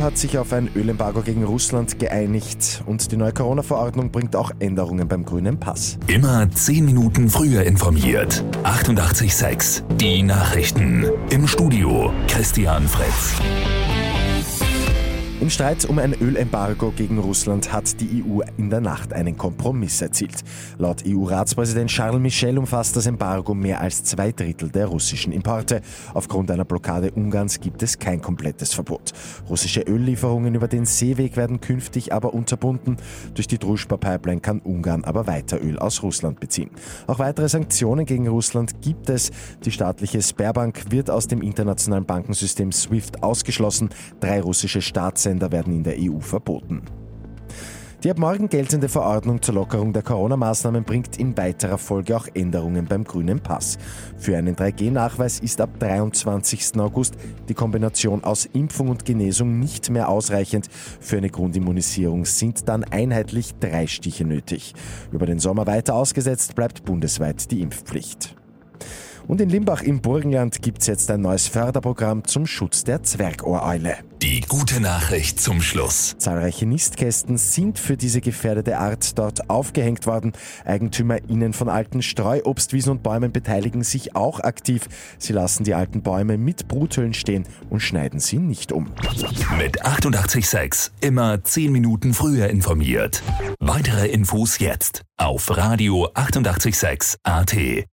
Hat sich auf ein Ölembargo gegen Russland geeinigt und die neue Corona-Verordnung bringt auch Änderungen beim grünen Pass. Immer 10 Minuten früher informiert. 88.6 Die Nachrichten. Im Studio Christian Fritz. Im Streit um ein Ölembargo gegen Russland hat die EU in der Nacht einen Kompromiss erzielt. Laut EU-Ratspräsident Charles Michel umfasst das Embargo mehr als zwei Drittel der russischen Importe. Aufgrund einer Blockade Ungarns gibt es kein komplettes Verbot. Russische Öllieferungen über den Seeweg werden künftig aber unterbunden. Durch die Druschba-Pipeline kann Ungarn aber weiter Öl aus Russland beziehen. Auch weitere Sanktionen gegen Russland gibt es. Die staatliche Sperrbank wird aus dem internationalen Bankensystem SWIFT ausgeschlossen. Drei russische Staatssender Sender werden in der EU verboten. Die ab morgen geltende Verordnung zur Lockerung der Corona-Maßnahmen bringt in weiterer Folge auch Änderungen beim grünen Pass. Für einen 3G-Nachweis ist ab 23. August die Kombination aus Impfung und Genesung nicht mehr ausreichend. Für eine Grundimmunisierung sind dann einheitlich drei Stiche nötig. Über den Sommer weiter ausgesetzt bleibt bundesweit die Impfpflicht. Und in Limbach im Burgenland gibt es jetzt ein neues Förderprogramm zum Schutz der Zwergohreule. Die gute Nachricht zum Schluss. Zahlreiche Nistkästen sind für diese gefährdete Art dort aufgehängt worden. EigentümerInnen von alten Streuobstwiesen und Bäumen beteiligen sich auch aktiv. Sie lassen die alten Bäume mit Bruthöllen stehen und schneiden sie nicht um. Mit 886 immer 10 Minuten früher informiert. Weitere Infos jetzt auf Radio 886 AT.